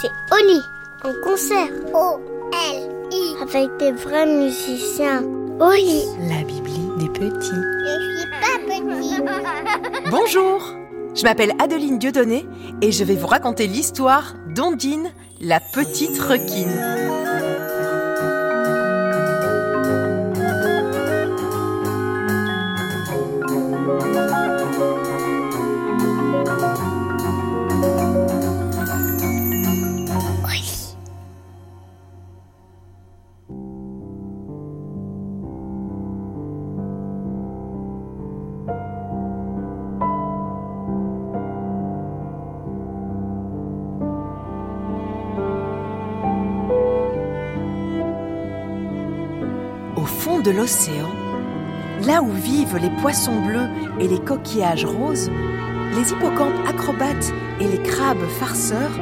c'est Oli, en concert. O-L-I. Avec des vrais musiciens. Oli. La Bibli des petits. Je suis pas petit. Bonjour Je m'appelle Adeline Dieudonné et je vais vous raconter l'histoire d'Ondine, la petite requine. L'océan, là où vivent les poissons bleus et les coquillages roses, les hippocampes acrobates et les crabes farceurs,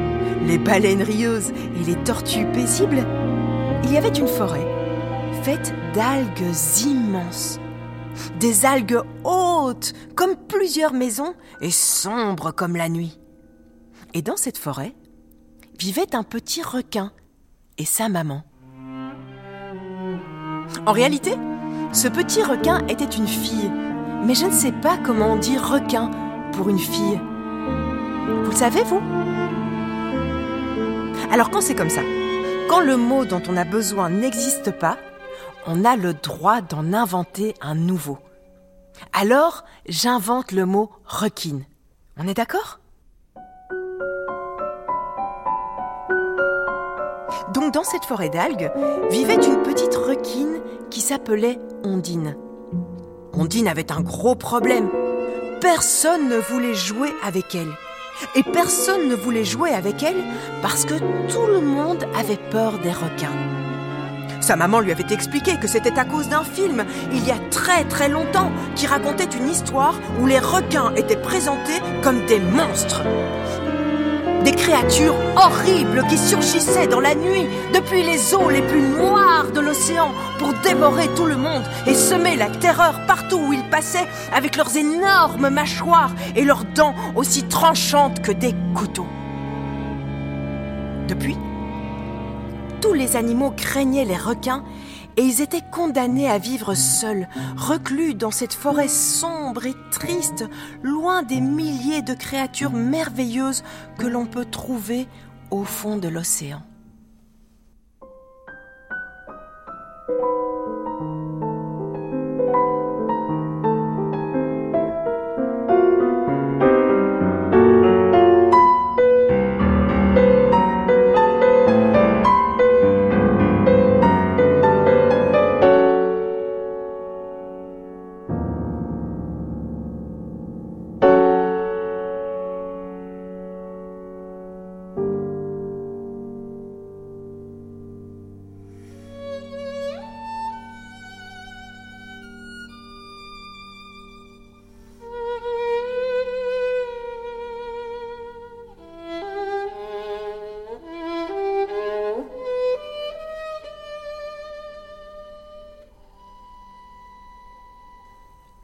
les baleines rieuses et les tortues paisibles, il y avait une forêt faite d'algues immenses. Des algues hautes comme plusieurs maisons et sombres comme la nuit. Et dans cette forêt vivait un petit requin et sa maman. En réalité, ce petit requin était une fille, mais je ne sais pas comment on dit requin pour une fille. Vous le savez, vous? Alors quand c'est comme ça, quand le mot dont on a besoin n'existe pas, on a le droit d'en inventer un nouveau. Alors, j'invente le mot requine. On est d'accord? Donc dans cette forêt d'algues vivait une petite requine qui s'appelait Ondine. Ondine avait un gros problème. Personne ne voulait jouer avec elle. Et personne ne voulait jouer avec elle parce que tout le monde avait peur des requins. Sa maman lui avait expliqué que c'était à cause d'un film, il y a très très longtemps, qui racontait une histoire où les requins étaient présentés comme des monstres. Des créatures horribles qui surgissaient dans la nuit depuis les eaux les plus noires de l'océan pour dévorer tout le monde et semer la terreur partout où ils passaient avec leurs énormes mâchoires et leurs dents aussi tranchantes que des couteaux. Depuis, tous les animaux craignaient les requins et ils étaient condamnés à vivre seuls, reclus dans cette forêt sombre et triste, loin des milliers de créatures merveilleuses que l'on peut trouver au fond de l'océan.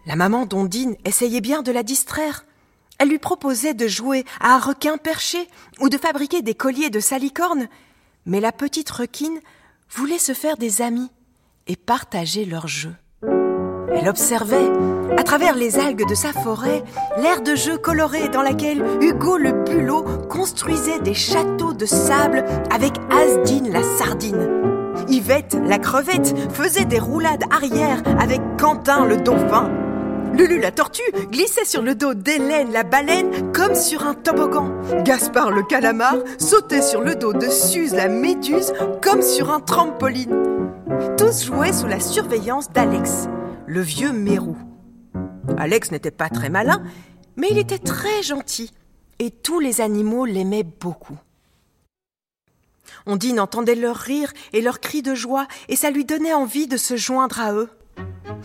La maman d'Ondine essayait bien de la distraire. Elle lui proposait de jouer à un requin perché ou de fabriquer des colliers de salicorne, mais la petite requine voulait se faire des amis et partager leur jeu. Elle observait, à travers les algues de sa forêt, l'air de jeu coloré dans laquelle Hugo le bulot construisait des châteaux de sable avec Asdine la sardine. Yvette, la crevette, faisait des roulades arrière avec Quentin le dauphin. Lulu la tortue glissait sur le dos d'Hélène la baleine comme sur un toboggan. Gaspard le calamar sautait sur le dos de Suze la méduse comme sur un trampoline. Tous jouaient sous la surveillance d'Alex, le vieux mérou. Alex n'était pas très malin, mais il était très gentil et tous les animaux l'aimaient beaucoup. Ondine entendait leurs rires et leurs cris de joie et ça lui donnait envie de se joindre à eux.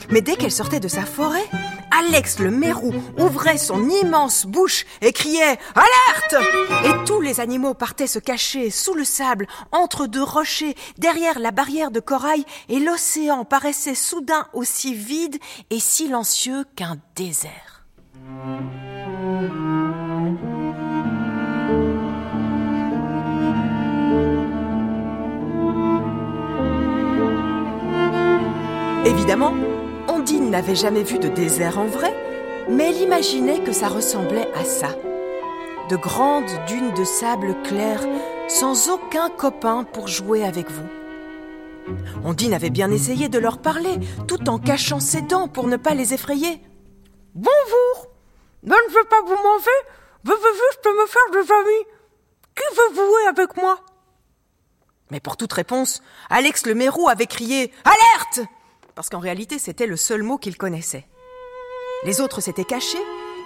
Mais dès qu'elle sortait de sa forêt, Alex le mérou ouvrait son immense bouche et criait Alerte Et tous les animaux partaient se cacher sous le sable, entre deux rochers, derrière la barrière de corail, et l'océan paraissait soudain aussi vide et silencieux qu'un désert. Évidemment, N'avait jamais vu de désert en vrai, mais elle imaginait que ça ressemblait à ça. De grandes dunes de sable clair, sans aucun copain pour jouer avec vous. Ondine avait bien essayé de leur parler, tout en cachant ses dents pour ne pas les effrayer. Bonjour, je ne veux pas vous manger, je veux juste me faire des amis. Qui veut jouer avec moi? Mais pour toute réponse, Alex le Mérou avait crié Alerte Parce qu'en réalité, c'était le seul mot qu'il connaissait. Les autres s'étaient cachés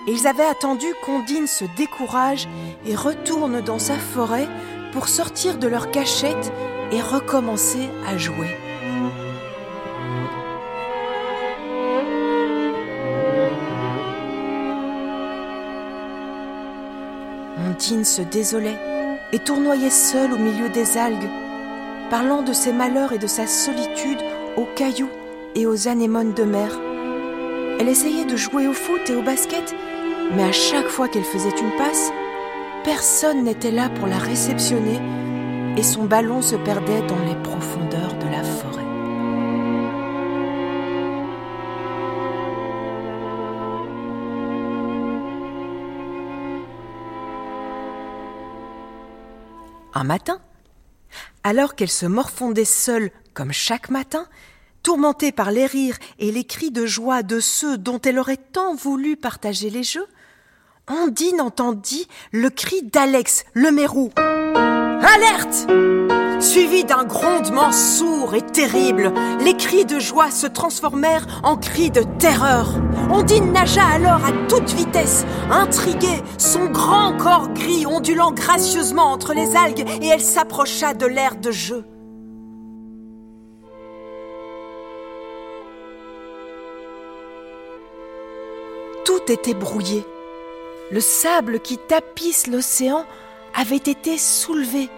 et ils avaient attendu qu'Ondine se décourage et retourne dans sa forêt pour sortir de leur cachette et recommencer à jouer. Ondine se désolait et tournoyait seule au milieu des algues, parlant de ses malheurs et de sa solitude aux cailloux et aux anémones de mer. Elle essayait de jouer au foot et au basket, mais à chaque fois qu'elle faisait une passe, personne n'était là pour la réceptionner et son ballon se perdait dans les profondeurs de la forêt. Un matin, alors qu'elle se morfondait seule comme chaque matin, tourmentée par les rires et les cris de joie de ceux dont elle aurait tant voulu partager les jeux, Ondine entendit le cri d'Alex le mérou. Alerte Suivi d'un grondement sourd et terrible, les cris de joie se transformèrent en cris de terreur. Ondine nagea alors à toute vitesse, intriguée, son grand corps gris ondulant gracieusement entre les algues, et elle s'approcha de l'air de jeu. Tout était brouillé. Le sable qui tapisse l'océan avait été soulevé,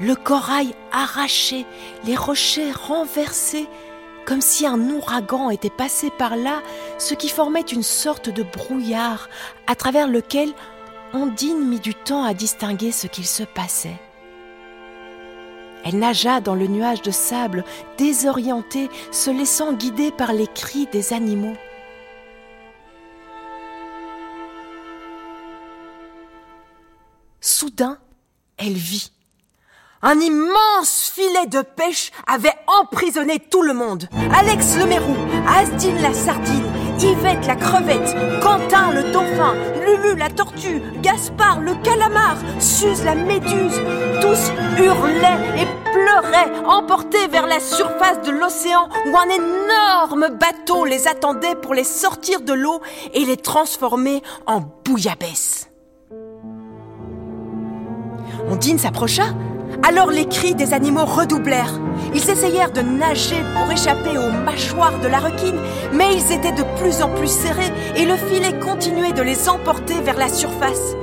le corail arraché, les rochers renversés, comme si un ouragan était passé par là, ce qui formait une sorte de brouillard à travers lequel Ondine mit du temps à distinguer ce qu'il se passait. Elle nagea dans le nuage de sable, désorientée, se laissant guider par les cris des animaux. Soudain, elle vit. Un immense filet de pêche avait emprisonné tout le monde. Alex le Mérou, Asdine la sardine, Yvette la crevette, Quentin le dauphin, Lulu la tortue, Gaspard le calamar, Suze la méduse, tous hurlaient et pleuraient, emportés vers la surface de l'océan où un énorme bateau les attendait pour les sortir de l'eau et les transformer en bouillabaisse. Ondine s'approcha. Alors les cris des animaux redoublèrent. Ils essayèrent de nager pour échapper aux mâchoires de la requine, mais ils étaient de plus en plus serrés et le filet continuait de les emporter vers la surface.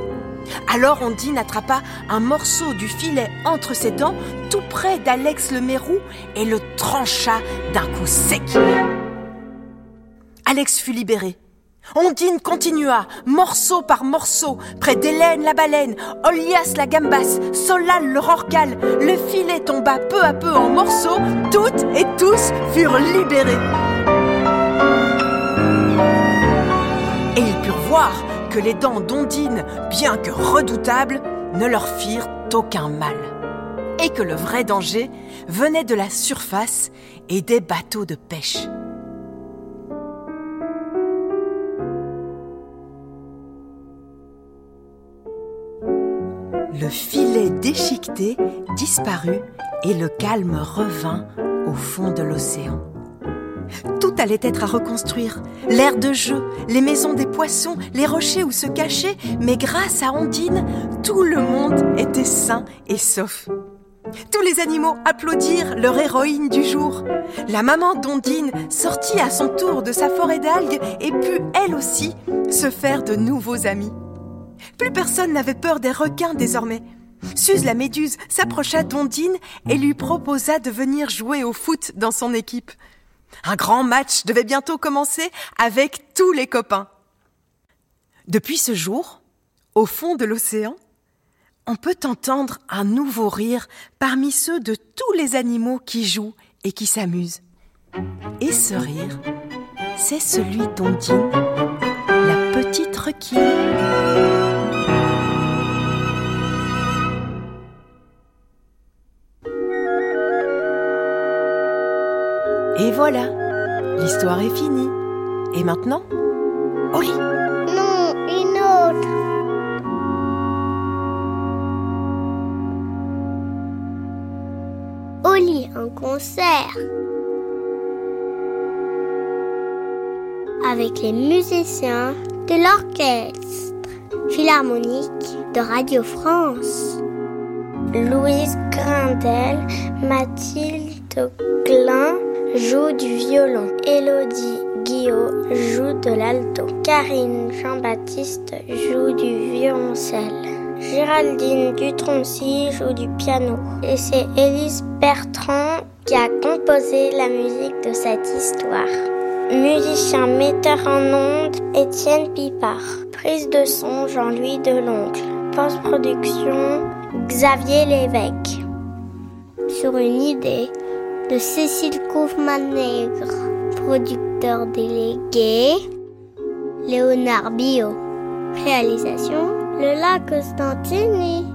Alors Ondine attrapa un morceau du filet entre ses dents, tout près d'Alex le Mérou, et le trancha d'un coup sec. Alex fut libéré. Ondine continua, morceau par morceau, près d'Hélène la baleine, Olias la gambasse, Solal le rorcal. Le filet tomba peu à peu en morceaux, toutes et tous furent libérés. Et ils purent voir que les dents d'Ondine, bien que redoutables, ne leur firent aucun mal. Et que le vrai danger venait de la surface et des bateaux de pêche. Filet déchiqueté disparut et le calme revint au fond de l'océan. Tout allait être à reconstruire. L'air de jeu, les maisons des poissons, les rochers où se cacher, mais grâce à Ondine, tout le monde était sain et sauf. Tous les animaux applaudirent leur héroïne du jour. La maman d'Ondine sortit à son tour de sa forêt d'algues et put, elle aussi, se faire de nouveaux amis. Plus personne n'avait peur des requins désormais. Suze la méduse s'approcha d'Ondine et lui proposa de venir jouer au foot dans son équipe. Un grand match devait bientôt commencer avec tous les copains. Depuis ce jour, au fond de l'océan, on peut entendre un nouveau rire parmi ceux de tous les animaux qui jouent et qui s'amusent. Et ce rire, c'est celui d'Ondine, la petite requine. Et voilà, l'histoire est finie. Et maintenant, au lit. Non, une autre. Au lit, un concert. Avec les musiciens de l'orchestre philharmonique de Radio France. Louise Grindel, Mathilde Glin joue du violon. Élodie Guillot joue de l'alto. Karine Jean-Baptiste joue du violoncelle. Géraldine Dutroncy joue du piano. Et c'est Élise Bertrand qui a composé la musique de cette histoire. Musicien metteur en ondes, Étienne Pipard. Prise de son, Jean-Louis Deloncle. Post-production, Xavier Lévesque. Sur une idée de Cécile Kaufmann-Nègre, producteur délégué, Léonard Bio. Réalisation, le lac Constantini.